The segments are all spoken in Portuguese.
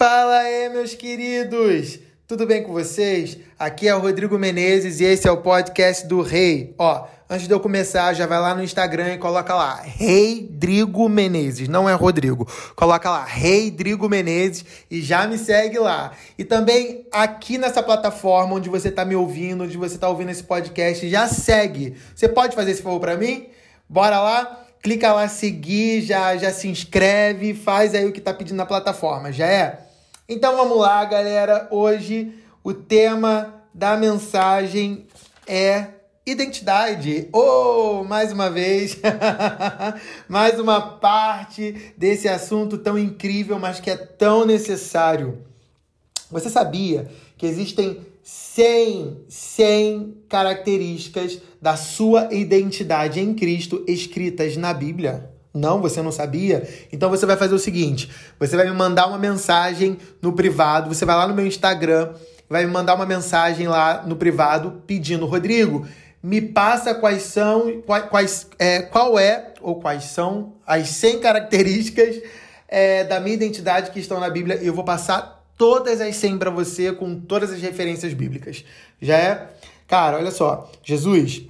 Fala aí, meus queridos! Tudo bem com vocês? Aqui é o Rodrigo Menezes e esse é o podcast do Rei. Ó, antes de eu começar, já vai lá no Instagram e coloca lá Rei Drigo Menezes, não é Rodrigo. Coloca lá Rei Drigo Menezes e já me segue lá. E também aqui nessa plataforma onde você tá me ouvindo, onde você tá ouvindo esse podcast, já segue. Você pode fazer esse favor para mim? Bora lá? clica lá seguir, já, já se inscreve, faz aí o que tá pedindo na plataforma, já é? Então vamos lá, galera. Hoje o tema da mensagem é identidade. Oh, mais uma vez, mais uma parte desse assunto tão incrível, mas que é tão necessário. Você sabia que existem 100, 100 características da sua identidade em Cristo escritas na Bíblia? Não, você não sabia? Então você vai fazer o seguinte: você vai me mandar uma mensagem no privado, você vai lá no meu Instagram, vai me mandar uma mensagem lá no privado pedindo, Rodrigo, me passa quais são, quais, é, qual é ou quais são as 100 características é, da minha identidade que estão na Bíblia e eu vou passar todas as 100 para você com todas as referências bíblicas. Já é? Cara, olha só. Jesus,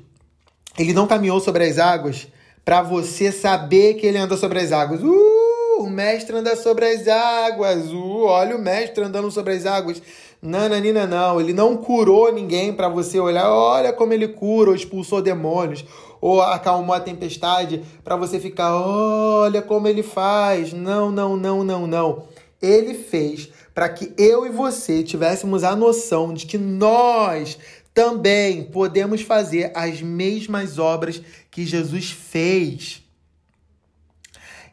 ele não caminhou sobre as águas para você saber que ele anda sobre as águas. Uh, o mestre anda sobre as águas. Uh, olha o mestre andando sobre as águas. Nananina, não. Ele não curou ninguém para você olhar. Olha como ele cura ou expulsou demônios ou acalmou a tempestade para você ficar. Olha como ele faz. Não, não, não, não, não. Ele fez para que eu e você tivéssemos a noção de que nós também podemos fazer as mesmas obras que Jesus fez.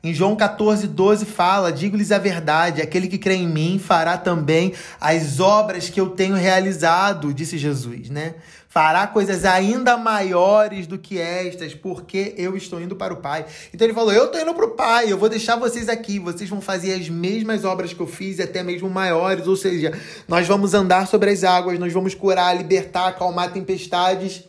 Em João 14, 12 fala: Digo-lhes a verdade, aquele que crê em mim fará também as obras que eu tenho realizado, disse Jesus, né? Fará coisas ainda maiores do que estas, porque eu estou indo para o Pai. Então ele falou: Eu estou indo para o Pai, eu vou deixar vocês aqui, vocês vão fazer as mesmas obras que eu fiz, até mesmo maiores. Ou seja, nós vamos andar sobre as águas, nós vamos curar, libertar, acalmar tempestades.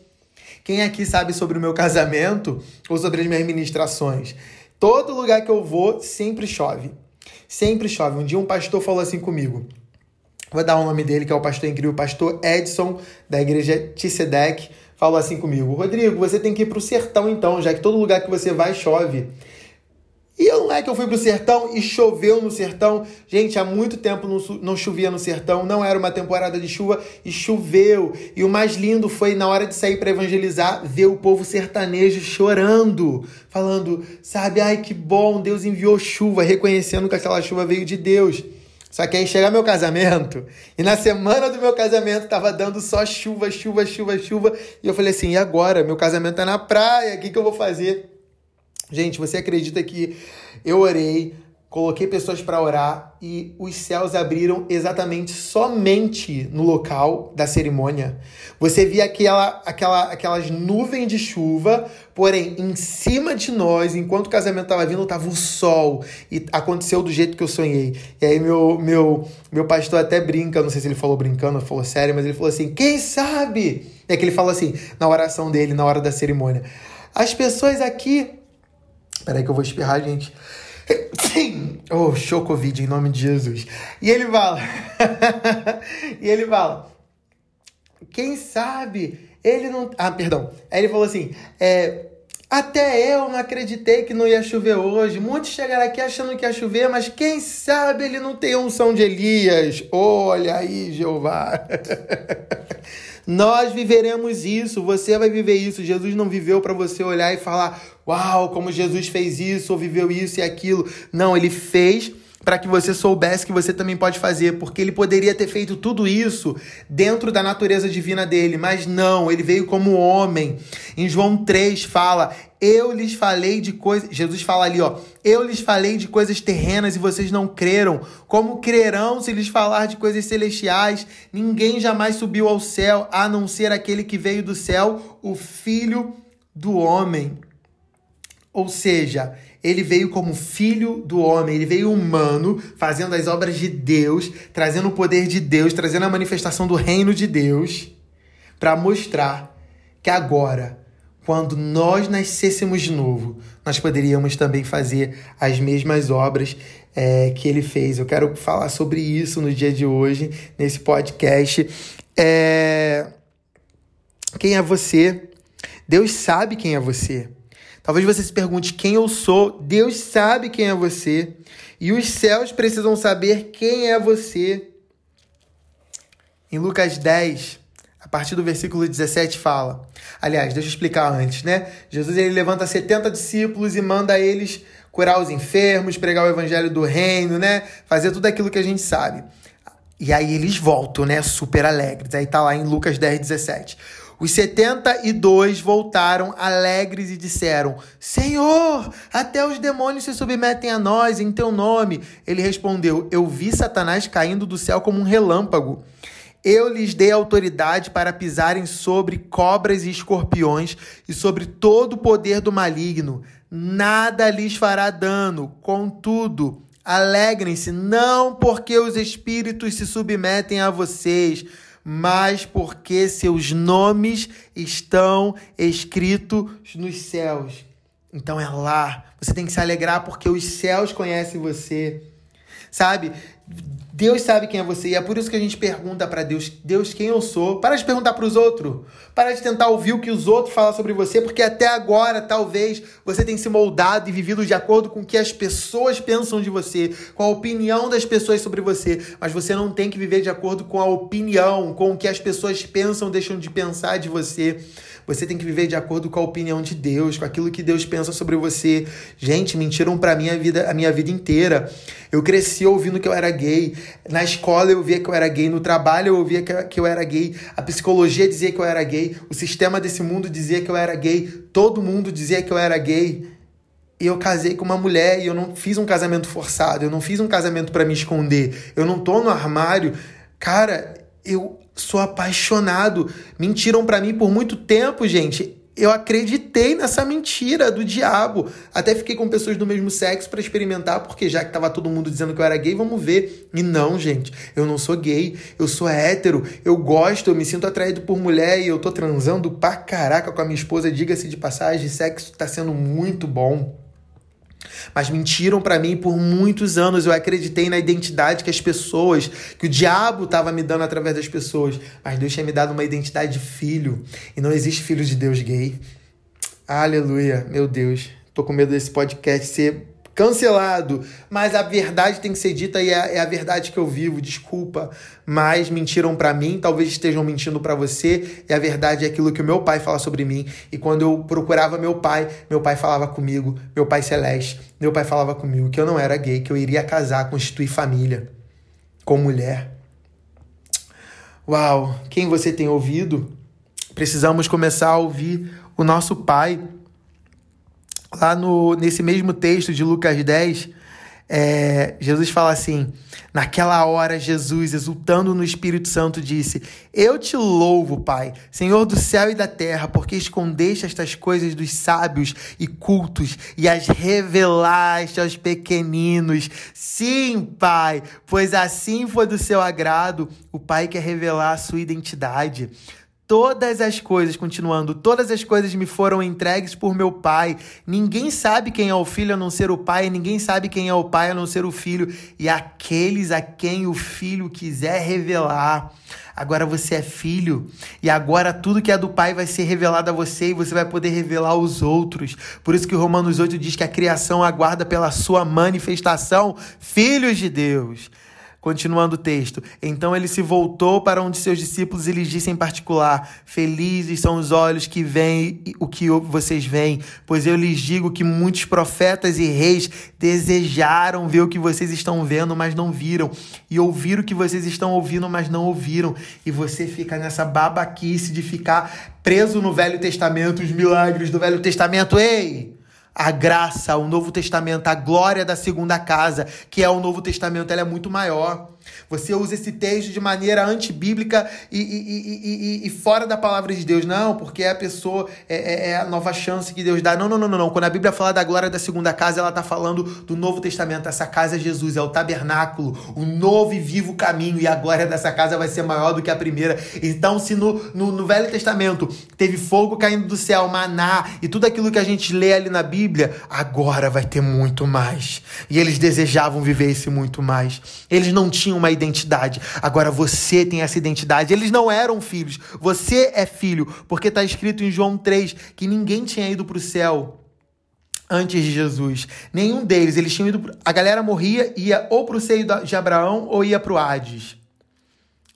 Quem aqui sabe sobre o meu casamento ou sobre as minhas ministrações? Todo lugar que eu vou sempre chove. Sempre chove. Um dia um pastor falou assim comigo. Vou dar o nome dele, que é o pastor incrível, o pastor Edson, da igreja Tissedec, falou assim comigo: Rodrigo, você tem que ir para o sertão então, já que todo lugar que você vai chove. E não é que eu fui pro sertão e choveu no sertão. Gente, há muito tempo não, não chovia no sertão, não era uma temporada de chuva e choveu. E o mais lindo foi na hora de sair para evangelizar, ver o povo sertanejo chorando, falando, sabe, ai que bom, Deus enviou chuva, reconhecendo que aquela chuva veio de Deus. Só que aí chega meu casamento, e na semana do meu casamento tava dando só chuva, chuva, chuva, chuva, e eu falei assim: e agora? Meu casamento tá na praia, o que, que eu vou fazer? Gente, você acredita que eu orei, coloquei pessoas para orar e os céus abriram exatamente somente no local da cerimônia. Você via aquela, aquela, aquelas nuvens de chuva, porém em cima de nós, enquanto o casamento estava vindo, estava o sol e aconteceu do jeito que eu sonhei. E aí meu meu meu pastor até brinca, não sei se ele falou brincando ou falou sério, mas ele falou assim: "Quem sabe?" É que ele falou assim na oração dele, na hora da cerimônia. As pessoas aqui Peraí que eu vou espirrar, gente. Oh, show Covid, em nome de Jesus. E ele fala. e ele fala. Quem sabe ele não. Ah, perdão. Aí ele falou assim: é, até eu não acreditei que não ia chover hoje. Muitos chegaram aqui achando que ia chover, mas quem sabe ele não tem unção de Elias. Olha aí, Jeová. Nós viveremos isso, você vai viver isso. Jesus não viveu para você olhar e falar: "Uau, como Jesus fez isso ou viveu isso e aquilo". Não, ele fez para que você soubesse que você também pode fazer, porque ele poderia ter feito tudo isso dentro da natureza divina dele, mas não, ele veio como homem. Em João 3 fala: "Eu lhes falei de coisas", Jesus fala ali, ó: "Eu lhes falei de coisas terrenas e vocês não creram. Como crerão se lhes falar de coisas celestiais? Ninguém jamais subiu ao céu a não ser aquele que veio do céu, o Filho do homem." Ou seja, ele veio como filho do homem, ele veio humano, fazendo as obras de Deus, trazendo o poder de Deus, trazendo a manifestação do reino de Deus, para mostrar que agora, quando nós nascêssemos de novo, nós poderíamos também fazer as mesmas obras é, que ele fez. Eu quero falar sobre isso no dia de hoje, nesse podcast. É... Quem é você? Deus sabe quem é você. Talvez você se pergunte quem eu sou. Deus sabe quem é você. E os céus precisam saber quem é você. Em Lucas 10, a partir do versículo 17 fala. Aliás, deixa eu explicar antes, né? Jesus ele levanta 70 discípulos e manda eles curar os enfermos, pregar o evangelho do reino, né? Fazer tudo aquilo que a gente sabe. E aí eles voltam, né? Super alegres. Aí tá lá em Lucas 10, 17. Os 72 voltaram alegres e disseram: Senhor, até os demônios se submetem a nós em teu nome. Ele respondeu: Eu vi Satanás caindo do céu como um relâmpago. Eu lhes dei autoridade para pisarem sobre cobras e escorpiões e sobre todo o poder do maligno. Nada lhes fará dano. Contudo, alegrem-se, não porque os espíritos se submetem a vocês, mas porque seus nomes estão escritos nos céus. Então é lá. Você tem que se alegrar porque os céus conhecem você. Sabe? Deus sabe quem é você e é por isso que a gente pergunta para Deus, Deus, quem eu sou? Para de perguntar para os outros. Para de tentar ouvir o que os outros falam sobre você, porque até agora, talvez, você tenha se moldado e vivido de acordo com o que as pessoas pensam de você, com a opinião das pessoas sobre você. Mas você não tem que viver de acordo com a opinião, com o que as pessoas pensam, deixam de pensar de você. Você tem que viver de acordo com a opinião de Deus, com aquilo que Deus pensa sobre você. Gente, mentiram para mim a vida, a minha vida inteira. Eu cresci ouvindo que eu era gay. Na escola eu ouvia que eu era gay. No trabalho eu ouvia que eu era gay. A psicologia dizia que eu era gay. O sistema desse mundo dizia que eu era gay. Todo mundo dizia que eu era gay. E eu casei com uma mulher e eu não fiz um casamento forçado. Eu não fiz um casamento para me esconder. Eu não tô no armário. Cara, eu sou apaixonado. Mentiram para mim por muito tempo, gente. Eu acreditei nessa mentira do diabo. Até fiquei com pessoas do mesmo sexo para experimentar, porque já que tava todo mundo dizendo que eu era gay, vamos ver. E não, gente, eu não sou gay, eu sou hétero, eu gosto, eu me sinto atraído por mulher e eu tô transando pra caraca com a minha esposa, diga-se de passagem, sexo tá sendo muito bom. Mas mentiram para mim por muitos anos. Eu acreditei na identidade que as pessoas, que o diabo estava me dando através das pessoas. Mas Deus tinha me dado uma identidade de filho. E não existe filho de Deus gay. Aleluia, meu Deus. Tô com medo desse podcast ser cancelado. Mas a verdade tem que ser dita e é, é a verdade que eu vivo. Desculpa, mas mentiram para mim, talvez estejam mentindo para você. E a verdade é aquilo que o meu pai fala sobre mim. E quando eu procurava meu pai, meu pai falava comigo, meu pai celeste, meu pai falava comigo que eu não era gay, que eu iria casar, constituir família com mulher. Uau, quem você tem ouvido? Precisamos começar a ouvir o nosso pai lá no, nesse mesmo texto de Lucas 10, é, Jesus fala assim: Naquela hora, Jesus, exultando no Espírito Santo, disse: Eu te louvo, Pai, Senhor do céu e da terra, porque escondeste estas coisas dos sábios e cultos e as revelaste aos pequeninos. Sim, Pai, pois assim foi do seu agrado. O Pai quer revelar a sua identidade. Todas as coisas, continuando, todas as coisas me foram entregues por meu Pai. Ninguém sabe quem é o Filho a não ser o Pai, ninguém sabe quem é o Pai a não ser o Filho, e aqueles a quem o Filho quiser revelar. Agora você é filho, e agora tudo que é do Pai vai ser revelado a você e você vai poder revelar aos outros. Por isso que Romanos 8 diz que a criação aguarda pela sua manifestação, filhos de Deus. Continuando o texto. Então ele se voltou para um de seus discípulos e lhes disse em particular: Felizes são os olhos que veem o que vocês veem, pois eu lhes digo que muitos profetas e reis desejaram ver o que vocês estão vendo, mas não viram, e ouvir o que vocês estão ouvindo, mas não ouviram. E você fica nessa babaquice de ficar preso no Velho Testamento, os milagres do Velho Testamento. Ei! A graça, o Novo Testamento, a glória da segunda casa, que é o Novo Testamento, ela é muito maior. Você usa esse texto de maneira antibíblica e, e, e, e, fora da palavra de Deus. Não, porque é a pessoa, é, é, é, a nova chance que Deus dá. Não, não, não, não. Quando a Bíblia fala da glória da segunda casa, ela está falando do Novo Testamento. Essa casa é Jesus, é o tabernáculo, o novo e vivo caminho. E a glória dessa casa vai ser maior do que a primeira. Então, se no, no, no Velho Testamento teve fogo caindo do céu, maná e tudo aquilo que a gente lê ali na Bíblia, agora vai ter muito mais. E eles desejavam viver esse muito mais. Eles não tinham uma identidade. Agora você tem essa identidade. Eles não eram filhos. Você é filho. Porque está escrito em João 3 que ninguém tinha ido para o céu antes de Jesus. Nenhum deles. Eles tinham ido. A galera morria, ia ou para o seio de Abraão ou ia para o Hades.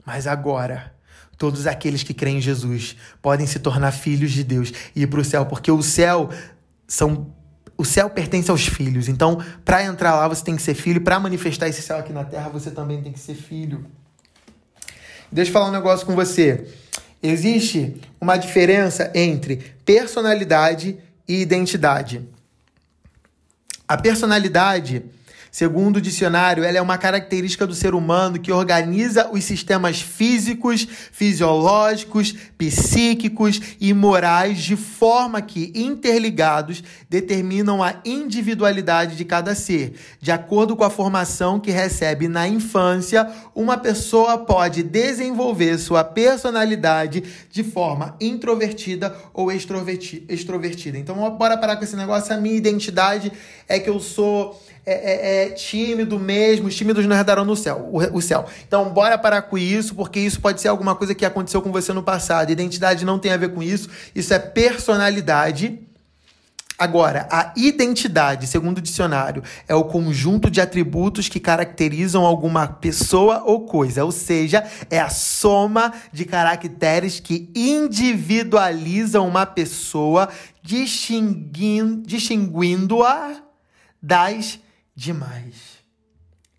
Mas agora. Todos aqueles que creem em Jesus podem se tornar filhos de Deus e ir para o céu, porque o céu são o céu pertence aos filhos. Então, para entrar lá, você tem que ser filho. Para manifestar esse céu aqui na terra, você também tem que ser filho. Deixa eu falar um negócio com você. Existe uma diferença entre personalidade e identidade. A personalidade Segundo o dicionário, ela é uma característica do ser humano que organiza os sistemas físicos, fisiológicos, psíquicos e morais de forma que, interligados, determinam a individualidade de cada ser. De acordo com a formação que recebe na infância, uma pessoa pode desenvolver sua personalidade de forma introvertida ou extrovertida. Então, bora parar com esse negócio. A minha identidade é que eu sou é, é, é, tímido mesmo, os tímidos não herdarão no céu, o, o, céu. Então, bora parar com isso, porque isso pode ser alguma coisa que aconteceu com você no passado. Identidade não tem a ver com isso, isso é personalidade. Agora, a identidade, segundo o dicionário, é o conjunto de atributos que caracterizam alguma pessoa ou coisa, ou seja, é a soma de caracteres que individualizam uma pessoa, distinguindo-a distinguindo das demais.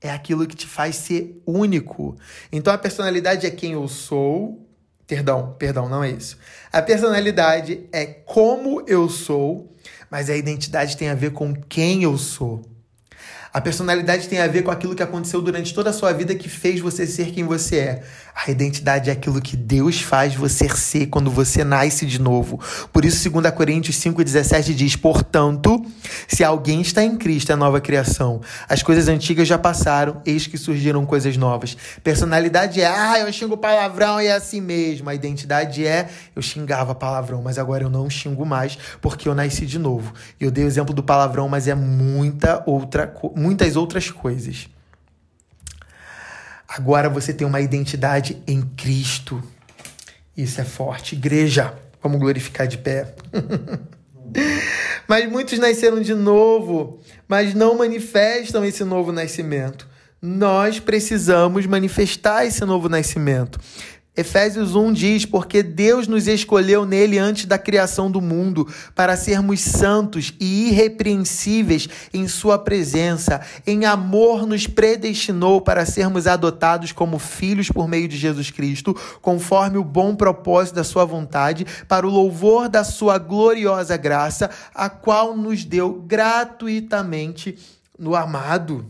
É aquilo que te faz ser único. Então a personalidade é quem eu sou. Perdão, perdão, não é isso. A personalidade é como eu sou, mas a identidade tem a ver com quem eu sou. A personalidade tem a ver com aquilo que aconteceu durante toda a sua vida que fez você ser quem você é. A identidade é aquilo que Deus faz você ser quando você nasce de novo. Por isso, 2 Coríntios 5,17 diz: Portanto, se alguém está em Cristo, é nova criação. As coisas antigas já passaram, eis que surgiram coisas novas. Personalidade é, ah, eu xingo palavrão e é assim mesmo. A identidade é, eu xingava palavrão, mas agora eu não xingo mais porque eu nasci de novo. Eu dei o exemplo do palavrão, mas é muita outra, muitas outras coisas. Agora você tem uma identidade em Cristo. Isso é forte. Igreja, vamos glorificar de pé. mas muitos nasceram de novo, mas não manifestam esse novo nascimento. Nós precisamos manifestar esse novo nascimento. Efésios 1 diz: Porque Deus nos escolheu nele antes da criação do mundo, para sermos santos e irrepreensíveis em Sua presença. Em amor, nos predestinou para sermos adotados como filhos por meio de Jesus Cristo, conforme o bom propósito da Sua vontade, para o louvor da Sua gloriosa graça, a qual nos deu gratuitamente no amado.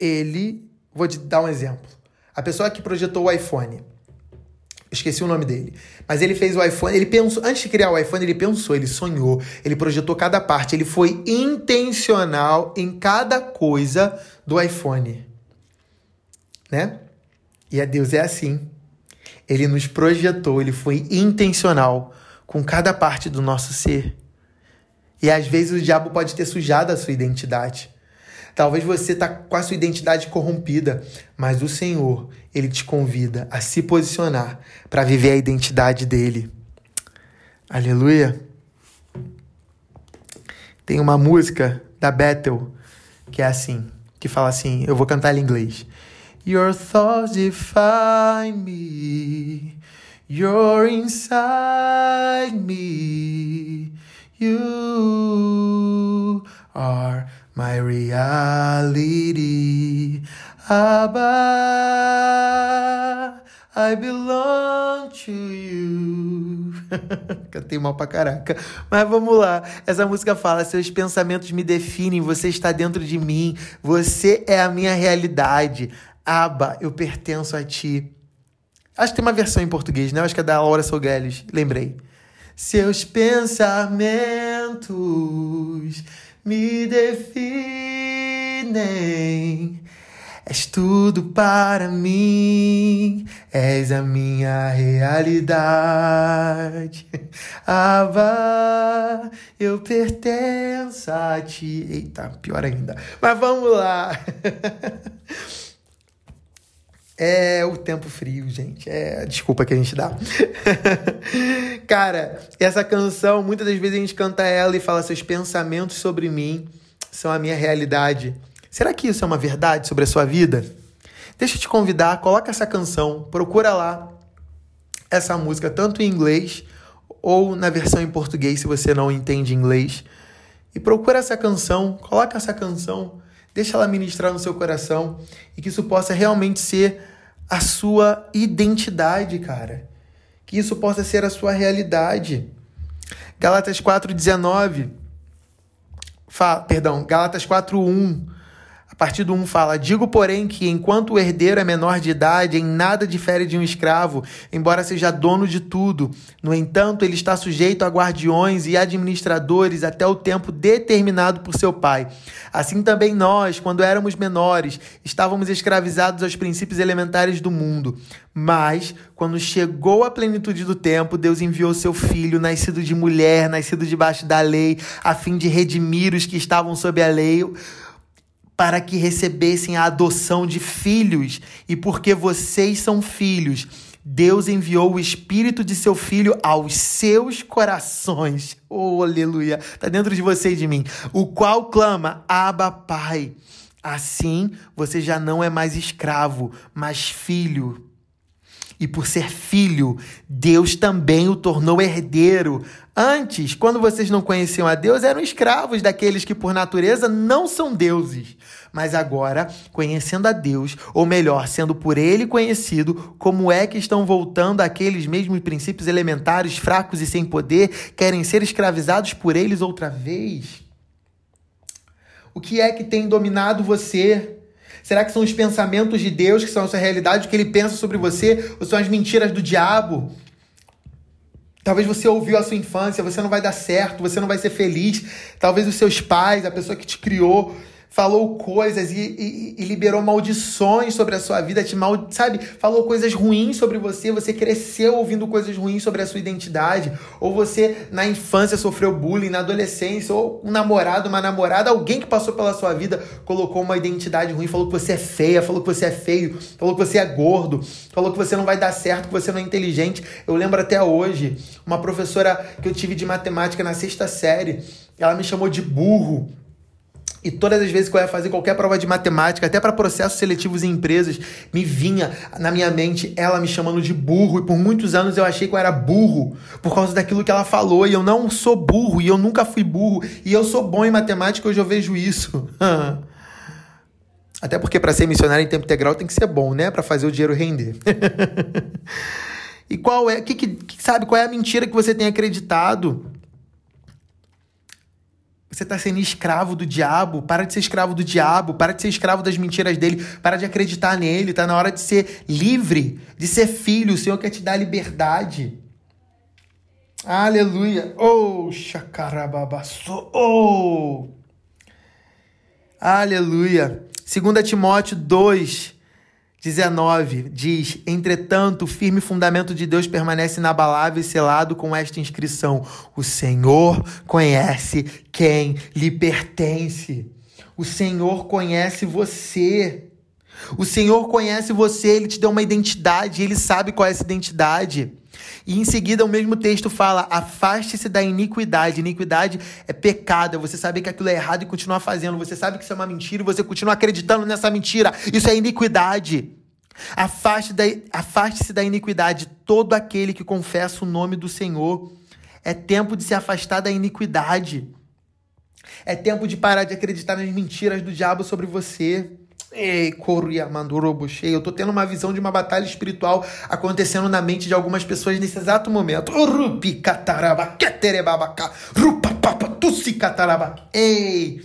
Ele Vou te dar um exemplo. A pessoa que projetou o iPhone, esqueci o nome dele, mas ele fez o iPhone, ele pensou, antes de criar o iPhone, ele pensou, ele sonhou, ele projetou cada parte, ele foi intencional em cada coisa do iPhone. Né? E a Deus é assim. Ele nos projetou, ele foi intencional com cada parte do nosso ser. E às vezes o diabo pode ter sujado a sua identidade. Talvez você está com a sua identidade corrompida, mas o Senhor, ele te convida a se posicionar para viver a identidade dele. Aleluia. Tem uma música da Bethel que é assim, que fala assim, eu vou cantar em inglês. Your thoughts define me. You're inside me. You are my reality. Abba, I belong to you. Cantei mal pra caraca. Mas vamos lá. Essa música fala: Seus pensamentos me definem, você está dentro de mim, você é a minha realidade. Aba, eu pertenço a ti. Acho que tem uma versão em português, né? Acho que é da Laura Sogueles. Lembrei. Seus pensamentos me definem. És tudo para mim, és a minha realidade. Ava, eu pertenço a ti. Eita, pior ainda. Mas vamos lá. É o tempo frio, gente. É a desculpa que a gente dá. Cara, essa canção, muitas das vezes a gente canta ela e fala: seus pensamentos sobre mim são a minha realidade. Será que isso é uma verdade sobre a sua vida? Deixa eu te convidar, coloca essa canção, procura lá essa música, tanto em inglês ou na versão em português, se você não entende inglês. E procura essa canção, coloca essa canção, deixa ela ministrar no seu coração e que isso possa realmente ser a sua identidade, cara. Que isso possa ser a sua realidade. Galatas 4:19 perdão, Galatas 4:1 partir do 1 fala: Digo, porém, que enquanto o herdeiro é menor de idade, em nada difere de um escravo, embora seja dono de tudo. No entanto, ele está sujeito a guardiões e administradores até o tempo determinado por seu pai. Assim também nós, quando éramos menores, estávamos escravizados aos princípios elementares do mundo. Mas, quando chegou a plenitude do tempo, Deus enviou seu filho, nascido de mulher, nascido debaixo da lei, a fim de redimir os que estavam sob a lei para que recebessem a adoção de filhos, e porque vocês são filhos, Deus enviou o espírito de seu filho aos seus corações. Oh, aleluia! Está dentro de você e de mim. O qual clama: Abba, Pai. Assim, você já não é mais escravo, mas filho. E por ser filho, Deus também o tornou herdeiro. Antes, quando vocês não conheciam a Deus, eram escravos daqueles que por natureza não são deuses. Mas agora, conhecendo a Deus, ou melhor, sendo por ele conhecido, como é que estão voltando aqueles mesmos princípios elementares, fracos e sem poder, querem ser escravizados por eles outra vez? O que é que tem dominado você? Será que são os pensamentos de Deus que são a sua realidade, o que ele pensa sobre você, ou são as mentiras do diabo? Talvez você ouviu a sua infância, você não vai dar certo, você não vai ser feliz. Talvez os seus pais, a pessoa que te criou, falou coisas e, e, e, liberou maldições sobre a sua vida, te mal, sabe? Falou coisas ruins sobre você, você cresceu ouvindo coisas ruins sobre a sua identidade, ou você na infância sofreu bullying, na adolescência, ou um namorado, uma namorada, alguém que passou pela sua vida colocou uma identidade ruim, falou que você é feia, falou que você é feio, falou que você é gordo, falou que você não vai dar certo, que você não é inteligente. Eu lembro até hoje, uma professora que eu tive de matemática na sexta série, ela me chamou de burro e todas as vezes que eu ia fazer qualquer prova de matemática, até para processos seletivos em empresas, me vinha na minha mente ela me chamando de burro. E por muitos anos eu achei que eu era burro por causa daquilo que ela falou. E eu não sou burro, e eu nunca fui burro. E eu sou bom em matemática, hoje eu vejo isso. até porque para ser missionário em tempo integral tem que ser bom, né? Para fazer o dinheiro render. e qual é, que, que, sabe, qual é a mentira que você tem acreditado? Você está sendo escravo do diabo. Para de ser escravo do diabo. Para de ser escravo das mentiras dele. Para de acreditar nele. Está na hora de ser livre, de ser filho. O Senhor quer te dar liberdade. Aleluia. Oh, chacarababaço. Oh. Aleluia. 2 Timóteo 2, 19 diz: Entretanto, o firme fundamento de Deus permanece inabalável e selado com esta inscrição: O Senhor conhece quem lhe pertence. O Senhor conhece você. O Senhor conhece você, ele te deu uma identidade, ele sabe qual é essa identidade. E em seguida, o mesmo texto fala: afaste-se da iniquidade. Iniquidade é pecado, é você saber que aquilo é errado e continuar fazendo. Você sabe que isso é uma mentira e você continua acreditando nessa mentira. Isso é iniquidade. Afaste-se da, afaste da iniquidade todo aquele que confessa o nome do Senhor. É tempo de se afastar da iniquidade. É tempo de parar de acreditar nas mentiras do diabo sobre você. Ei, Coriamandorobochei. Eu tô tendo uma visão de uma batalha espiritual acontecendo na mente de algumas pessoas nesse exato momento. Rupi cataraba, keterebabaka, rupapapa, tussi cataraba. Ei!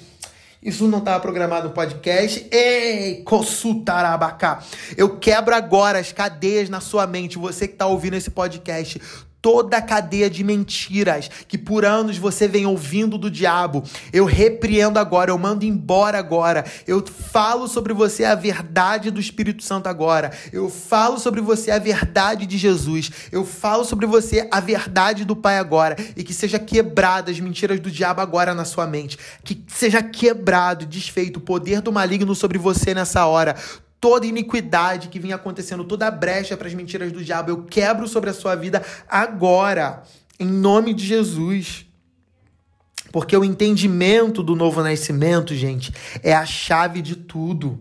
Isso não estava programado no podcast. Ei, Kossutarabacá. Eu quebro agora as cadeias na sua mente. Você que está ouvindo esse podcast toda a cadeia de mentiras que por anos você vem ouvindo do diabo. Eu repreendo agora, eu mando embora agora. Eu falo sobre você a verdade do Espírito Santo agora. Eu falo sobre você a verdade de Jesus. Eu falo sobre você a verdade do Pai agora. E que seja quebrada as mentiras do diabo agora na sua mente. Que seja quebrado, desfeito o poder do maligno sobre você nessa hora toda iniquidade que vinha acontecendo, toda a brecha para as mentiras do diabo, eu quebro sobre a sua vida agora, em nome de Jesus. Porque o entendimento do novo nascimento, gente, é a chave de tudo.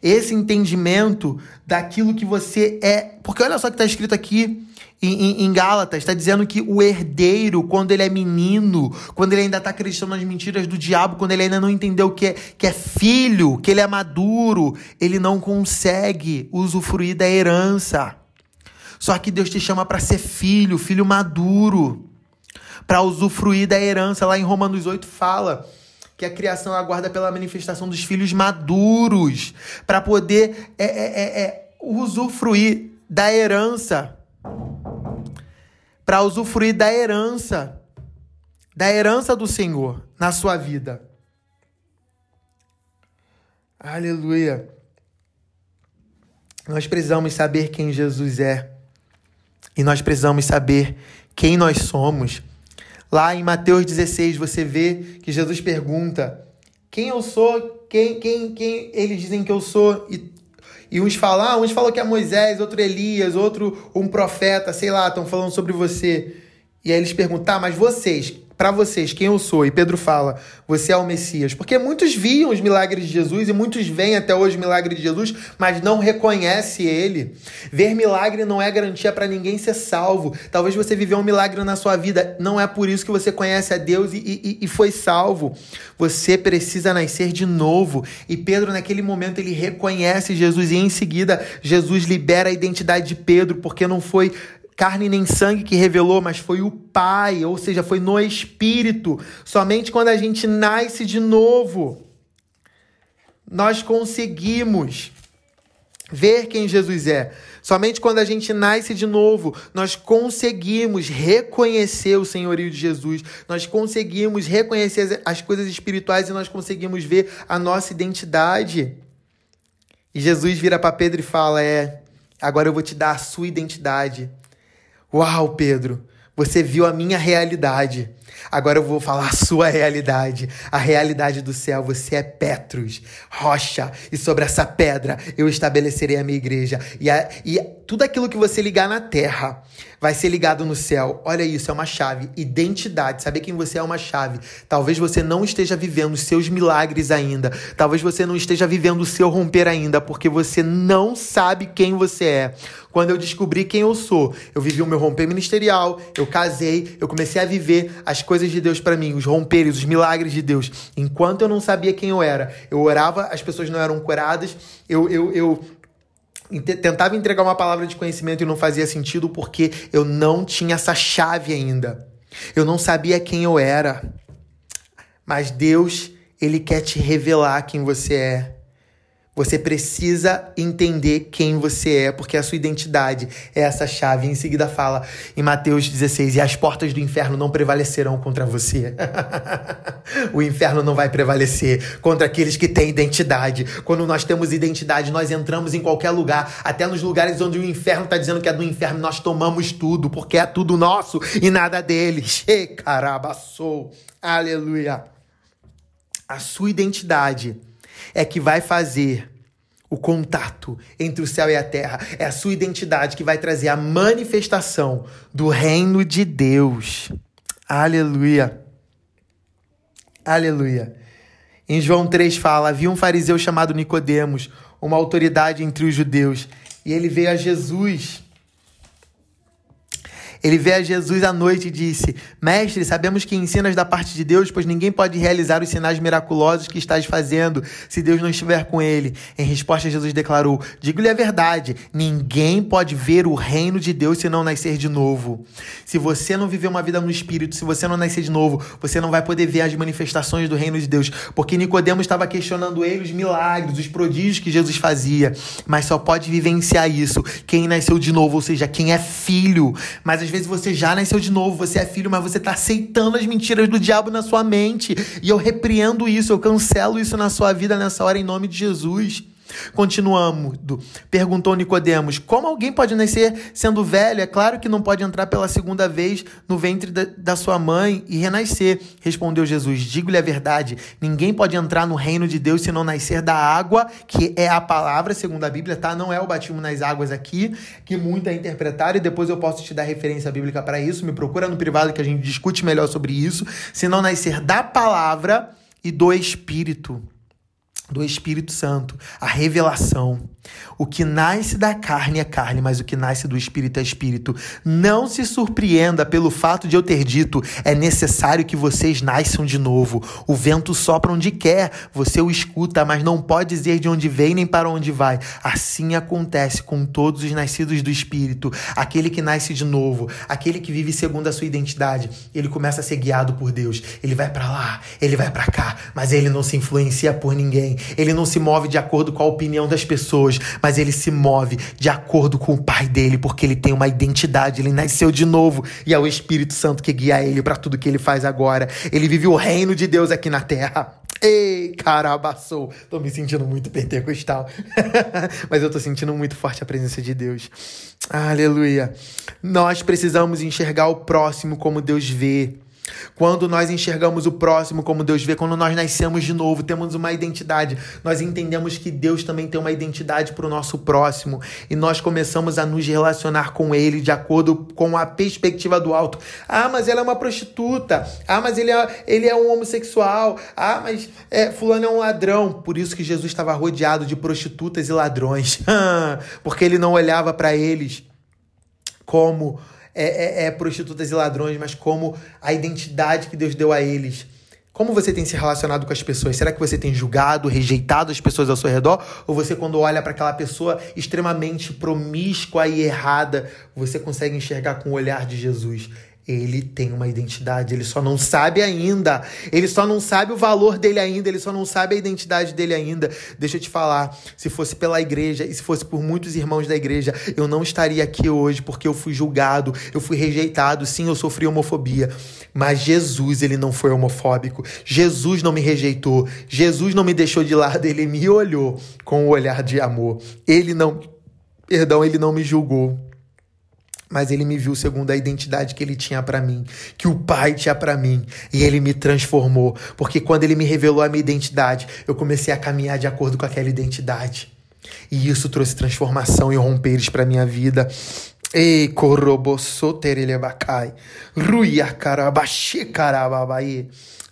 Esse entendimento daquilo que você é. Porque olha só que está escrito aqui em, em, Gálatas, está dizendo que o herdeiro, quando ele é menino, quando ele ainda está acreditando nas mentiras do diabo, quando ele ainda não entendeu que é, que é filho, que ele é maduro, ele não consegue usufruir da herança. Só que Deus te chama para ser filho, filho maduro, para usufruir da herança. Lá em Romanos 8 fala que a criação aguarda pela manifestação dos filhos maduros, para poder é, é, é, é usufruir da herança para usufruir da herança, da herança do Senhor na sua vida. Aleluia. Nós precisamos saber quem Jesus é. E nós precisamos saber quem nós somos. Lá em Mateus 16, você vê que Jesus pergunta: Quem eu sou? Quem, quem, quem eles dizem que eu sou? E e uns falam, ah, uns falam que é Moisés, outro Elias, outro um profeta, sei lá, estão falando sobre você. E aí eles perguntam, tá, mas vocês, para vocês, quem eu sou? E Pedro fala: Você é o Messias. Porque muitos viam os milagres de Jesus e muitos veem até hoje o milagre de Jesus, mas não reconhece ele. Ver milagre não é garantia para ninguém ser salvo. Talvez você viveu um milagre na sua vida, não é por isso que você conhece a Deus e, e, e foi salvo. Você precisa nascer de novo. E Pedro, naquele momento, ele reconhece Jesus e em seguida Jesus libera a identidade de Pedro, porque não foi carne nem sangue que revelou, mas foi o Pai, ou seja, foi no Espírito. Somente quando a gente nasce de novo, nós conseguimos ver quem Jesus é. Somente quando a gente nasce de novo, nós conseguimos reconhecer o senhorio de Jesus, nós conseguimos reconhecer as coisas espirituais e nós conseguimos ver a nossa identidade. E Jesus vira para Pedro e fala: É, agora eu vou te dar a sua identidade. Uau, Pedro, você viu a minha realidade. Agora eu vou falar a sua realidade, a realidade do céu. Você é Petrus, rocha, e sobre essa pedra eu estabelecerei a minha igreja. E, a, e tudo aquilo que você ligar na terra vai ser ligado no céu. Olha isso, é uma chave. Identidade, saber quem você é, é uma chave. Talvez você não esteja vivendo os seus milagres ainda. Talvez você não esteja vivendo o seu romper ainda, porque você não sabe quem você é. Quando eu descobri quem eu sou, eu vivi o meu romper ministerial, eu casei, eu comecei a viver as coisas de Deus para mim, os romperes, os milagres de Deus. Enquanto eu não sabia quem eu era, eu orava, as pessoas não eram curadas, eu, eu, eu tentava entregar uma palavra de conhecimento e não fazia sentido porque eu não tinha essa chave ainda. Eu não sabia quem eu era. Mas Deus, ele quer te revelar quem você é. Você precisa entender quem você é, porque a sua identidade é essa chave. Em seguida fala em Mateus 16: E as portas do inferno não prevalecerão contra você. o inferno não vai prevalecer contra aqueles que têm identidade. Quando nós temos identidade, nós entramos em qualquer lugar, até nos lugares onde o inferno está dizendo que é do inferno, nós tomamos tudo, porque é tudo nosso e nada deles. Carabaçou. Aleluia. A sua identidade é que vai fazer o contato entre o céu e a terra. É a sua identidade que vai trazer a manifestação do reino de Deus. Aleluia. Aleluia. Em João 3 fala: havia um fariseu chamado Nicodemos, uma autoridade entre os judeus, e ele veio a Jesus Ele veio a Jesus à noite e disse: Mestre, sabemos que ensinas da parte de Deus, pois ninguém pode realizar os sinais miraculosos que estás fazendo se Deus não estiver com ele. Em resposta, Jesus declarou: Digo-lhe a verdade, ninguém pode ver o reino de Deus se não nascer de novo. Se você não viver uma vida no Espírito, se você não nascer de novo, você não vai poder ver as manifestações do reino de Deus. Porque Nicodemos estava questionando ele os milagres, os prodígios que Jesus fazia. Mas só pode vivenciar isso quem nasceu de novo, ou seja, quem é filho. Mas às vezes você já nasceu de novo, você é filho, mas você está aceitando as mentiras do diabo na sua mente. E eu repreendo isso, eu cancelo isso na sua vida nessa hora em nome de Jesus. Continuamos. Perguntou Nicodemos: Como alguém pode nascer sendo velho? É claro que não pode entrar pela segunda vez no ventre da, da sua mãe e renascer. Respondeu Jesus: Digo-lhe a verdade: ninguém pode entrar no reino de Deus se não nascer da água, que é a palavra, segundo a Bíblia, tá? Não é o batismo nas águas aqui, que muito é interpretado, e depois eu posso te dar referência bíblica para isso. Me procura no privado que a gente discute melhor sobre isso. Se não nascer da palavra e do Espírito do Espírito Santo, a revelação. O que nasce da carne é carne, mas o que nasce do Espírito é Espírito. Não se surpreenda pelo fato de eu ter dito: é necessário que vocês nasçam de novo. O vento sopra onde quer, você o escuta, mas não pode dizer de onde vem nem para onde vai. Assim acontece com todos os nascidos do Espírito. Aquele que nasce de novo, aquele que vive segundo a sua identidade, ele começa a ser guiado por Deus. Ele vai para lá, ele vai para cá, mas ele não se influencia por ninguém ele não se move de acordo com a opinião das pessoas, mas ele se move de acordo com o pai dele, porque ele tem uma identidade, ele nasceu de novo e é o Espírito Santo que guia ele para tudo que ele faz agora. Ele vive o reino de Deus aqui na terra. Ei, carabaçou. Tô me sentindo muito pentecostal. Mas eu tô sentindo muito forte a presença de Deus. Aleluia. Nós precisamos enxergar o próximo como Deus vê. Quando nós enxergamos o próximo como Deus vê, quando nós nascemos de novo, temos uma identidade, nós entendemos que Deus também tem uma identidade para o nosso próximo e nós começamos a nos relacionar com Ele de acordo com a perspectiva do alto. Ah, mas ela é uma prostituta. Ah, mas ele é, ele é um homossexual. Ah, mas é, Fulano é um ladrão. Por isso que Jesus estava rodeado de prostitutas e ladrões, porque ele não olhava para eles como é, é, é prostitutas e ladrões, mas como a identidade que Deus deu a eles. Como você tem se relacionado com as pessoas? Será que você tem julgado, rejeitado as pessoas ao seu redor? Ou você, quando olha para aquela pessoa extremamente promíscua e errada, você consegue enxergar com o olhar de Jesus? Ele tem uma identidade, ele só não sabe ainda. Ele só não sabe o valor dele ainda, ele só não sabe a identidade dele ainda. Deixa eu te falar, se fosse pela igreja e se fosse por muitos irmãos da igreja, eu não estaria aqui hoje porque eu fui julgado, eu fui rejeitado, sim, eu sofri homofobia. Mas Jesus, ele não foi homofóbico. Jesus não me rejeitou. Jesus não me deixou de lado, ele me olhou com o um olhar de amor. Ele não, perdão, ele não me julgou mas ele me viu segundo a identidade que ele tinha para mim, que o Pai tinha para mim, e ele me transformou, porque quando ele me revelou a minha identidade, eu comecei a caminhar de acordo com aquela identidade. E isso trouxe transformação e romperes para minha vida. Ei, corobossoterelebacai, ruiacarabaxicarababai.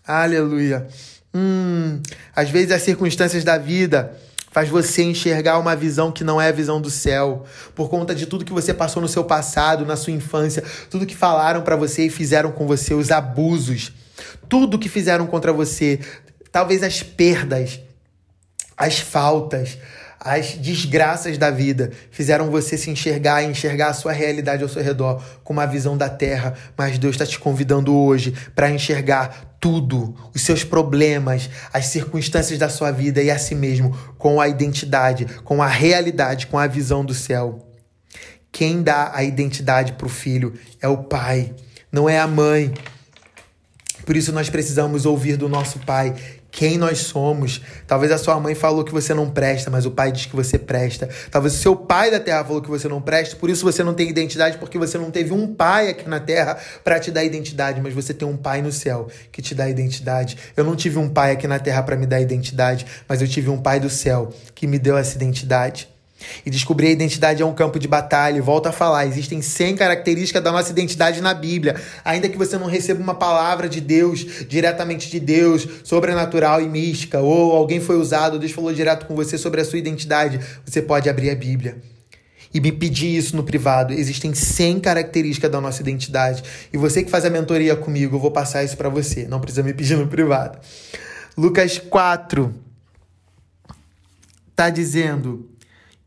Aleluia. Hum, às vezes as circunstâncias da vida faz você enxergar uma visão que não é a visão do céu, por conta de tudo que você passou no seu passado, na sua infância, tudo que falaram para você e fizeram com você, os abusos, tudo que fizeram contra você, talvez as perdas, as faltas, as desgraças da vida fizeram você se enxergar e enxergar a sua realidade ao seu redor com uma visão da terra, mas Deus está te convidando hoje para enxergar tudo, os seus problemas, as circunstâncias da sua vida e a si mesmo com a identidade, com a realidade, com a visão do céu. Quem dá a identidade para o filho é o pai, não é a mãe. Por isso nós precisamos ouvir do nosso pai quem nós somos. Talvez a sua mãe falou que você não presta, mas o pai diz que você presta. Talvez o seu pai da terra falou que você não presta, por isso você não tem identidade, porque você não teve um pai aqui na terra para te dar identidade, mas você tem um pai no céu que te dá identidade. Eu não tive um pai aqui na terra para me dar identidade, mas eu tive um pai do céu que me deu essa identidade. E descobrir a identidade é um campo de batalha. Volto a falar, existem 100 características da nossa identidade na Bíblia. Ainda que você não receba uma palavra de Deus, diretamente de Deus, sobrenatural e mística, ou alguém foi usado, Deus falou direto com você sobre a sua identidade, você pode abrir a Bíblia. e me pedir isso no privado. Existem 100 características da nossa identidade. E você que faz a mentoria comigo, eu vou passar isso para você. Não precisa me pedir no privado. Lucas 4 tá dizendo: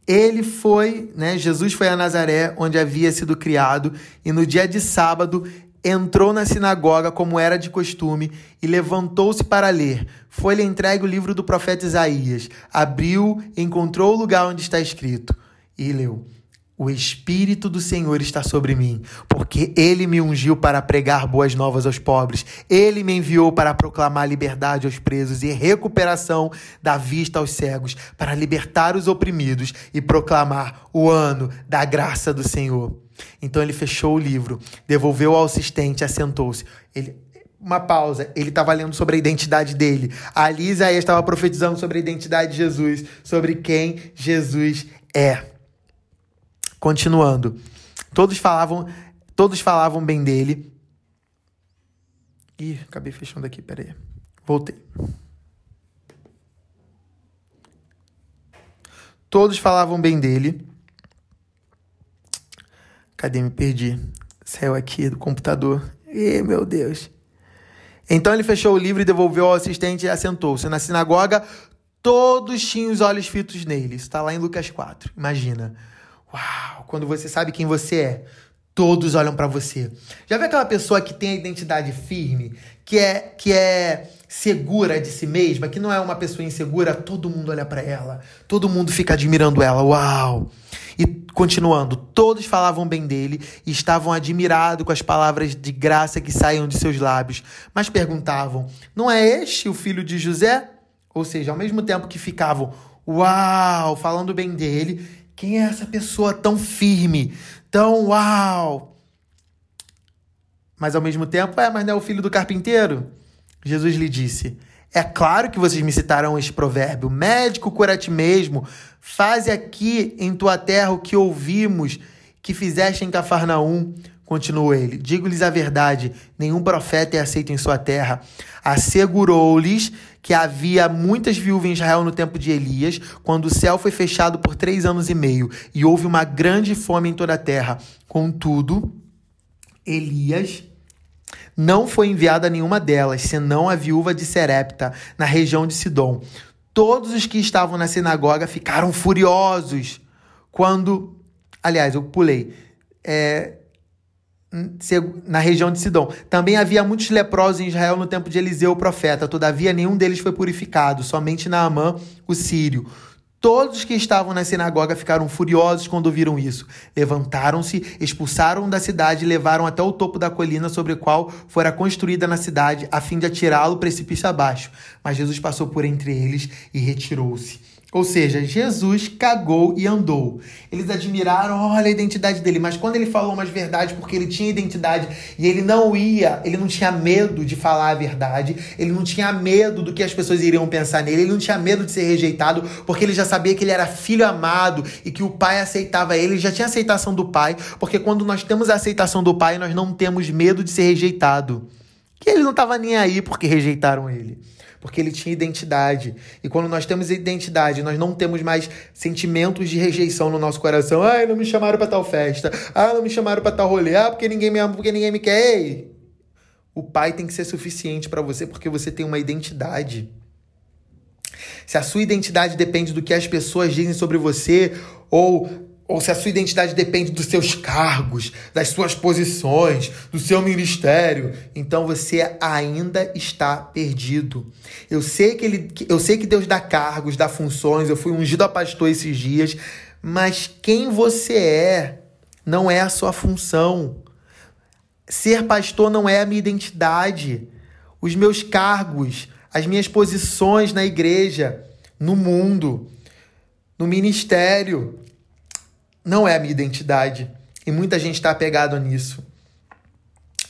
ele foi, né? Jesus foi a Nazaré, onde havia sido criado, e no dia de sábado entrou na sinagoga como era de costume e levantou-se para ler. Foi-lhe entregue o livro do profeta Isaías. Abriu, encontrou o lugar onde está escrito e leu. O Espírito do Senhor está sobre mim, porque ele me ungiu para pregar boas novas aos pobres. Ele me enviou para proclamar liberdade aos presos e recuperação da vista aos cegos, para libertar os oprimidos e proclamar o ano da graça do Senhor. Então ele fechou o livro, devolveu ao assistente assentou-se. Ele, uma pausa. Ele estava lendo sobre a identidade dele. Ali Isaías estava profetizando sobre a identidade de Jesus, sobre quem Jesus é. Continuando. Todos falavam, todos falavam bem dele. Ih, acabei fechando aqui, peraí. Voltei. Todos falavam bem dele. Cadê? Me perdi. Saiu aqui do computador. Ih, meu Deus. Então ele fechou o livro e devolveu ao assistente e assentou-se. Na sinagoga, todos tinham os olhos fitos nele. Isso está lá em Lucas 4. Imagina. Uau, quando você sabe quem você é, todos olham para você. Já vê aquela pessoa que tem a identidade firme, que é que é segura de si mesma, que não é uma pessoa insegura, todo mundo olha para ela, todo mundo fica admirando ela. Uau! E continuando, todos falavam bem dele e estavam admirados com as palavras de graça que saíam de seus lábios, mas perguntavam: "Não é este o filho de José?" Ou seja, ao mesmo tempo que ficavam uau, falando bem dele, quem é essa pessoa tão firme, tão uau? Mas ao mesmo tempo, é, mas não é o filho do carpinteiro? Jesus lhe disse: É claro que vocês me citaram este provérbio: médico, cura a ti mesmo. Faze aqui em tua terra o que ouvimos que fizeste em Cafarnaum. Continuou ele: Digo-lhes a verdade: nenhum profeta é aceito em sua terra. Assegurou-lhes que havia muitas viúvas em Israel no tempo de Elias, quando o céu foi fechado por três anos e meio e houve uma grande fome em toda a terra. Contudo, Elias não foi enviado a nenhuma delas, senão a viúva de Serepta, na região de Sidom. Todos os que estavam na sinagoga ficaram furiosos quando. Aliás, eu pulei. É, na região de Sidom. Também havia muitos leprosos em Israel no tempo de Eliseu, o profeta. Todavia, nenhum deles foi purificado, somente Naamã, o sírio. Todos que estavam na sinagoga ficaram furiosos quando viram isso. Levantaram-se, expulsaram da cidade e levaram até o topo da colina sobre a qual fora construída na cidade, a fim de atirá-lo precipício abaixo. Mas Jesus passou por entre eles e retirou-se. Ou seja, Jesus cagou e andou. Eles admiraram, olha a identidade dele, mas quando ele falou umas verdades, porque ele tinha identidade e ele não ia, ele não tinha medo de falar a verdade, ele não tinha medo do que as pessoas iriam pensar nele, ele não tinha medo de ser rejeitado, porque ele já sabia que ele era filho amado e que o pai aceitava ele, ele já tinha aceitação do pai, porque quando nós temos a aceitação do pai, nós não temos medo de ser rejeitado. Que ele não estava nem aí porque rejeitaram ele porque ele tinha identidade. E quando nós temos identidade, nós não temos mais sentimentos de rejeição no nosso coração. Ai, não me chamaram para tal festa. Ah, não me chamaram para tal rolê. Ah, porque ninguém me ama, porque ninguém me quer. Ei, o pai tem que ser suficiente para você porque você tem uma identidade. Se a sua identidade depende do que as pessoas dizem sobre você ou ou se a sua identidade depende dos seus cargos, das suas posições, do seu ministério, então você ainda está perdido. Eu sei que ele, eu sei que Deus dá cargos, dá funções. Eu fui ungido a pastor esses dias, mas quem você é não é a sua função. Ser pastor não é a minha identidade. Os meus cargos, as minhas posições na igreja, no mundo, no ministério, não é a minha identidade. E muita gente está apegado nisso.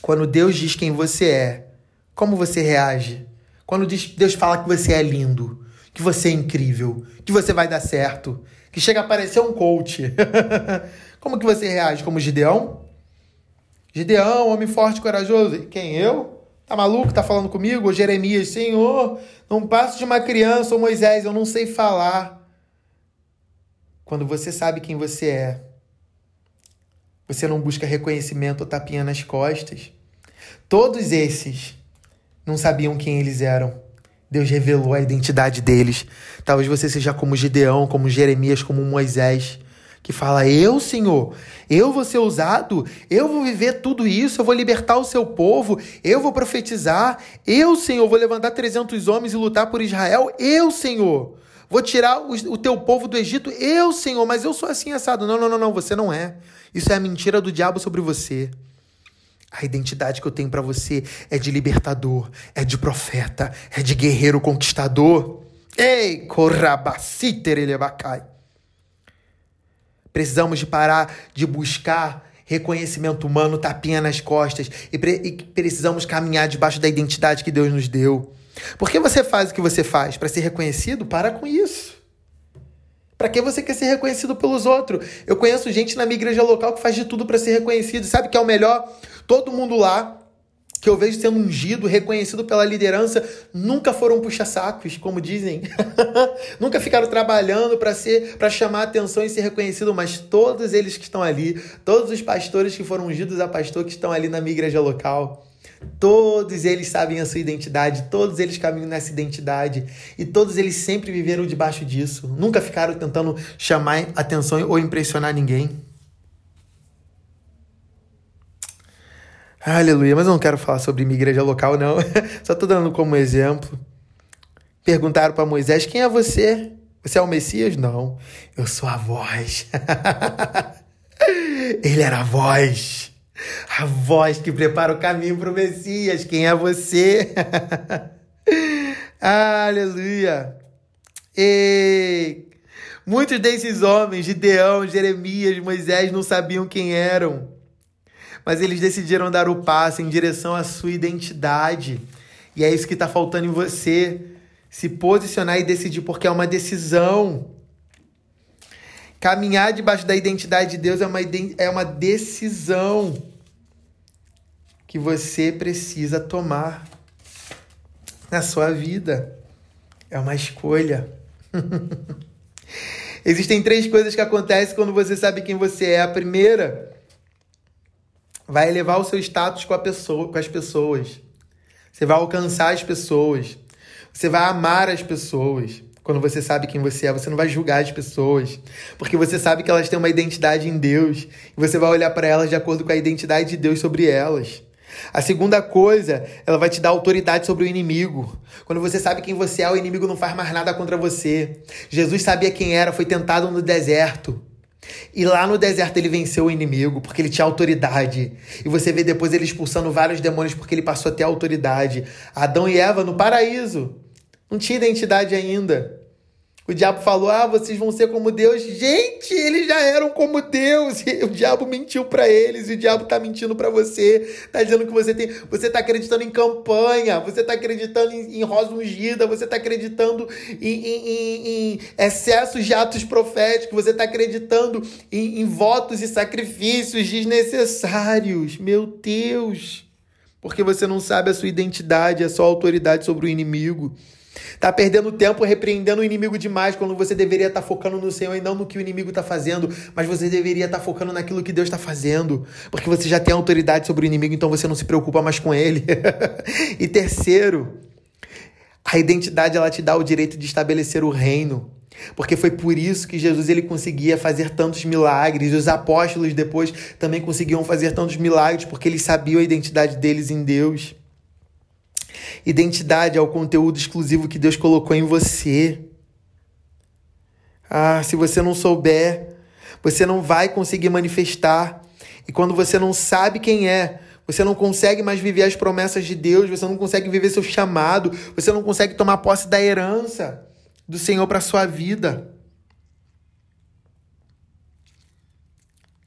Quando Deus diz quem você é, como você reage? Quando Deus fala que você é lindo, que você é incrível, que você vai dar certo, que chega a parecer um coach. como que você reage? Como Gideão? Gideão, homem forte e corajoso. Quem eu? Tá maluco? Tá falando comigo? Jeremias, Senhor, não passo de uma criança, ou Moisés, eu não sei falar. Quando você sabe quem você é, Você não busca reconhecimento ou tapinha nas costas. Todos esses não sabiam quem eles eram. Deus revelou a identidade deles. Talvez você seja como Gideão, como Jeremias, como Moisés, que fala: Eu, Senhor, eu vou ser usado, eu vou viver tudo isso, eu vou libertar o seu povo, eu vou profetizar, eu, Senhor, vou levantar 300 homens e lutar por Israel, eu, Senhor. Vou tirar o, teu povo do Egito, eu, Senhor, mas eu sou assim assado. Não, não, não, não, você não é. Isso é a mentira do diabo sobre você. A identidade que eu tenho para você é de libertador, é de profeta, é de guerreiro conquistador. Ei, corrabaciterelebacai. Precisamos de parar de buscar reconhecimento humano, tapinha nas costas e, pre e precisamos caminhar debaixo da identidade que Deus nos deu. Por que você faz o que você faz? Para ser reconhecido? Para com isso. Para que você quer ser reconhecido pelos outros? Eu conheço gente na minha igreja local que faz de tudo para ser reconhecido. Sabe que é o melhor? Todo mundo lá que eu vejo sendo ungido, reconhecido pela liderança, nunca foram puxa-sacos, como dizem. nunca ficaram trabalhando para ser, para chamar atenção e ser reconhecido, mas todos eles que estão ali, todos os pastores que foram ungidos a pastor que estão ali na minha igreja local, Todos eles sabem a sua identidade, todos eles caminham nessa identidade e todos eles sempre viveram debaixo disso. Nunca ficaram tentando chamar atenção ou impressionar ninguém. Aleluia, mas eu não quero falar sobre minha igreja local, não. Só estou dando como exemplo. Perguntaram para Moisés: quem é você? Você é o Messias? Não, eu sou a voz. Ele era a voz. A voz que prepara o caminho para o Messias. Quem é você? Aleluia. E muitos desses homens, Gideão, Jeremias, Moisés, não sabiam quem eram. Mas eles decidiram dar o passo em direção à sua identidade. E é isso que está faltando em você. Se posicionar e decidir, porque é uma decisão. Caminhar debaixo da identidade de Deus é uma, é uma decisão que você precisa tomar na sua vida. É uma escolha. Existem três coisas que acontecem quando você sabe quem você é. A primeira vai elevar o seu status com, a pessoa, com as pessoas. Você vai alcançar as pessoas. Você vai amar as pessoas. Quando você sabe quem você é, você não vai julgar as pessoas, porque você sabe que elas têm uma identidade em Deus, e você vai olhar para elas de acordo com a identidade de Deus sobre elas. A segunda coisa, ela vai te dar autoridade sobre o inimigo. Quando você sabe quem você é, o inimigo não faz mais nada contra você. Jesus sabia quem era, foi tentado no deserto. E lá no deserto ele venceu o inimigo, porque ele tinha autoridade. E você vê depois ele expulsando vários demônios porque ele passou a ter autoridade. Adão e Eva no paraíso. Não tinha identidade ainda. O diabo falou: "Ah, vocês vão ser como Deus". Gente, eles já eram como Deus. E o diabo mentiu para eles, e o diabo tá mentindo para você. Tá dizendo que você tem, você tá acreditando em campanha, você tá acreditando em, em rosa ungida, você tá acreditando em, em, em, excessos de atos proféticos, você tá acreditando em, em votos e sacrifícios desnecessários. Meu Deus! Porque você não sabe a sua identidade, a sua autoridade sobre o inimigo. Tá perdendo tempo repreendendo o inimigo demais quando você deveria estar tá focando no Senhor e não no que o inimigo está fazendo, mas você deveria estar tá focando naquilo que Deus está fazendo, porque você já tem autoridade sobre o inimigo, então você não se preocupa mais com ele. e terceiro, a identidade ela te dá o direito de estabelecer o reino. Porque foi por isso que Jesus ele conseguia fazer tantos milagres, e os apóstolos depois também conseguiam fazer tantos milagres, porque eles sabiam a identidade deles em Deus. Identidade é o conteúdo exclusivo que Deus colocou em você. Ah, se você não souber, você não vai conseguir manifestar. E quando você não sabe quem é, você não consegue mais viver as promessas de Deus, você não consegue viver seu chamado, você não consegue tomar posse da herança do Senhor para sua vida.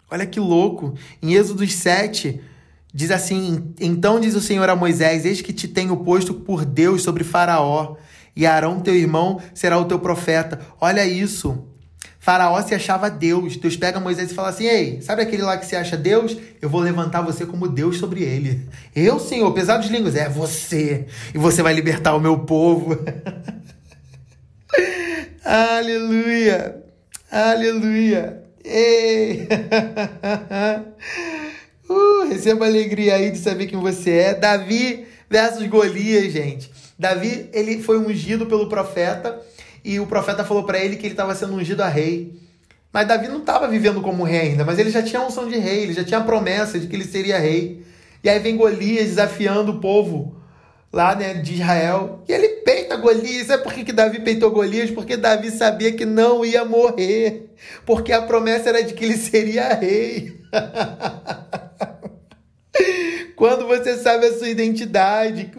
Olha que louco. Em Êxodo 7, Diz assim: Então diz o Senhor a Moisés: Eis que te tenho posto por Deus sobre Faraó, e Arão, teu irmão, será o teu profeta. Olha isso. Faraó se achava Deus. Deus pega Moisés e fala assim: Ei, sabe aquele lá que se acha Deus? Eu vou levantar você como Deus sobre ele. Eu, Senhor, pesados línguas, é você. E você vai libertar o meu povo. Aleluia. Aleluia. Ei! uh, receba alegria aí de saber quem você é. Davi versus Golias, gente. Davi, ele foi ungido pelo profeta e o profeta falou para ele que ele estava sendo ungido a rei. Mas Davi não estava vivendo como rei ainda, mas ele já tinha a unção de rei, ele já tinha a promessa de que ele seria rei. E aí vem Golias desafiando o povo lá né, de Israel. E ele peita Golias. Sabe por que, que Davi peitou Golias? Porque Davi sabia que não ia morrer. Porque a promessa era de que ele seria rei. Quando você sabe a sua identidade,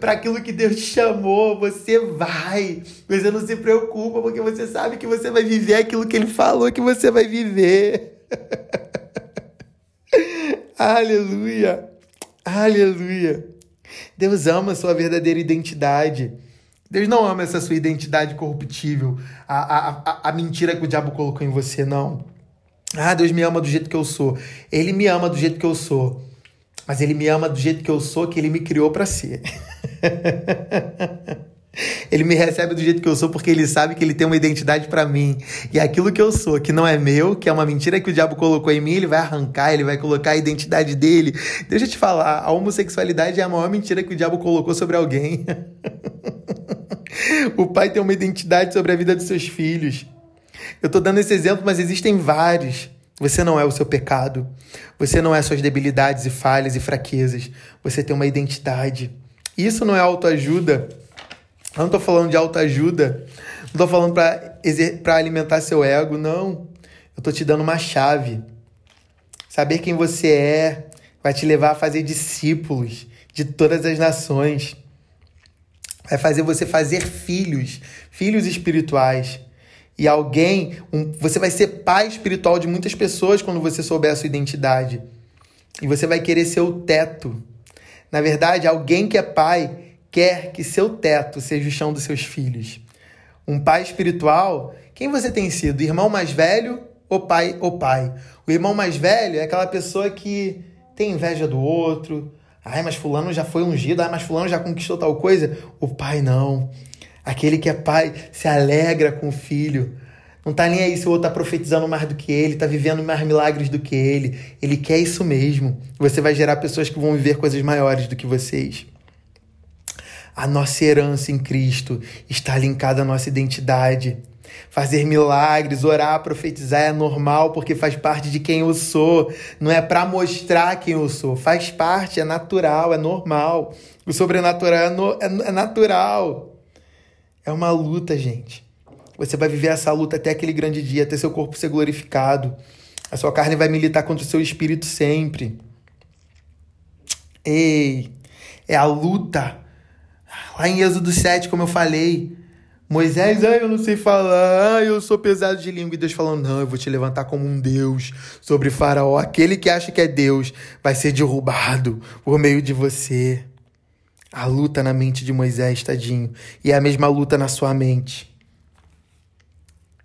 para aquilo que Deus te chamou, você vai. Você não se preocupa, porque você sabe que você vai viver aquilo que Ele falou que você vai viver. Aleluia! Aleluia! Deus ama a sua verdadeira identidade. Deus não ama essa sua identidade corruptível, a, a, a, a mentira que o diabo colocou em você, não. Ah, Deus me ama do jeito que eu sou. Ele me ama do jeito que eu sou. Mas ele me ama do jeito que eu sou, que ele me criou para ser. ele me recebe do jeito que eu sou porque ele sabe que ele tem uma identidade para mim. E aquilo que eu sou, que não é meu, que é uma mentira que o diabo colocou em mim, ele vai arrancar, ele vai colocar a identidade dele. Deixa eu te falar, a homossexualidade é a maior mentira que o diabo colocou sobre alguém. o pai tem uma identidade sobre a vida dos seus filhos. Eu tô dando esse exemplo, mas existem vários. Você não é o seu pecado. Você não é suas debilidades e falhas e fraquezas. Você tem uma identidade. Isso não é autoajuda. Eu não estou falando de autoajuda. Não estou falando para alimentar seu ego, não. Eu estou te dando uma chave. Saber quem você é vai te levar a fazer discípulos de todas as nações. Vai fazer você fazer filhos, filhos espirituais e alguém, um, você vai ser pai espiritual de muitas pessoas quando você souber a sua identidade. E você vai querer ser o teto. Na verdade, alguém que é pai quer que seu teto seja o chão dos seus filhos. Um pai espiritual, quem você tem sido? Irmão mais velho ou pai ou pai? O irmão mais velho é aquela pessoa que tem inveja do outro. Ai, mas fulano já foi ungido. Ai, mas fulano já conquistou tal coisa. O pai não. Aquele que é pai se alegra com o filho. Não tá nem aí se o outro tá profetizando mais do que ele, tá vivendo mais milagres do que ele. Ele quer isso mesmo. Você vai gerar pessoas que vão viver coisas maiores do que vocês. A nossa herança em Cristo está linkada à nossa identidade. Fazer milagres, orar, profetizar é normal porque faz parte de quem eu sou. Não é para mostrar quem eu sou. Faz parte, é natural, é normal. O sobrenatural é, no, é, é natural. É uma luta, gente. Você vai viver essa luta até aquele grande dia, até seu corpo ser glorificado. A sua carne vai militar contra o seu espírito sempre. Ei, é a luta. Lá em Êxodo 7, como eu falei, Moisés, ai, eu não sei falar, ai, eu sou pesado de língua. E Deus falando, não, eu vou te levantar como um Deus sobre Faraó. Aquele que acha que é Deus vai ser derrubado por meio de você. A luta na mente de Moisés, tadinho. E é a mesma luta na sua mente.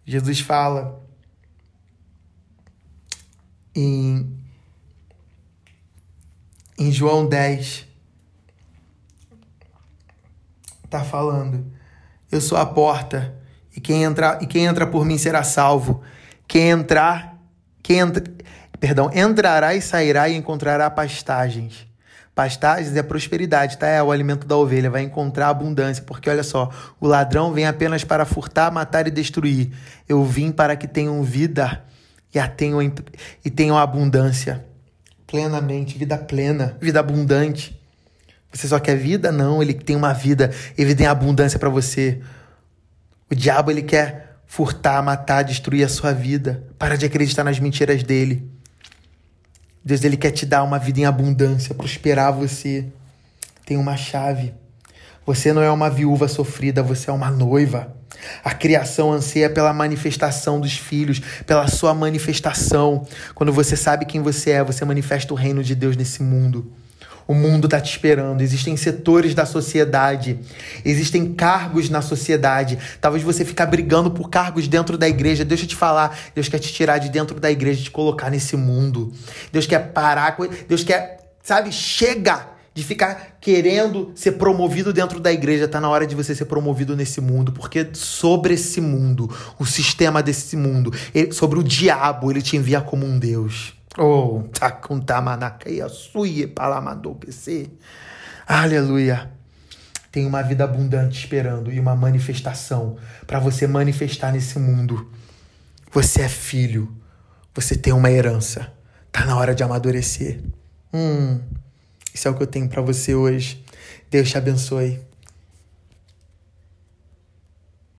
Jesus fala em, em João 10. Tá falando. Eu sou a porta, e quem entrar, e quem entra por mim será salvo. Quem entrar, quem entra, perdão, entrará e sairá e encontrará pastagens. Pastagens é prosperidade, tá? É o alimento da ovelha, vai encontrar abundância, porque olha só, o ladrão vem apenas para furtar, matar e destruir. Eu vim para que tenham vida e a tenham e tenham abundância plenamente, vida plena, vida abundante. Você só quer vida? Não, ele tem uma vida, ele tem abundância para você. O diabo ele quer furtar, matar, destruir a sua vida. Para de acreditar nas mentiras dele. Deus ele quer te dar uma vida em abundância, prosperar você. Tem uma chave. Você não é uma viúva sofrida, você é uma noiva. A criação anseia pela manifestação dos filhos, pela sua manifestação. Quando você sabe quem você é, você manifesta o reino de Deus nesse mundo. O mundo está te esperando. Existem setores da sociedade, existem cargos na sociedade. Talvez você ficar brigando por cargos dentro da igreja. Deixa eu te falar, Deus quer te tirar de dentro da igreja te colocar nesse mundo. Deus quer parar, Deus quer, sabe, chega. de ficar querendo ser promovido dentro da igreja. Tá na hora de você ser promovido nesse mundo, porque sobre esse mundo, o sistema desse mundo, sobre o diabo, ele te envia como um Deus. Oh, takuntamanaka e suie palamadou PC. Aleluia. Tem uma vida abundante esperando e uma manifestação para você manifestar nesse mundo. Você é filho. Você tem uma herança. Tá na hora de amadurecer. Hum. Isso é o que eu tenho para você hoje. Deus te abençoe.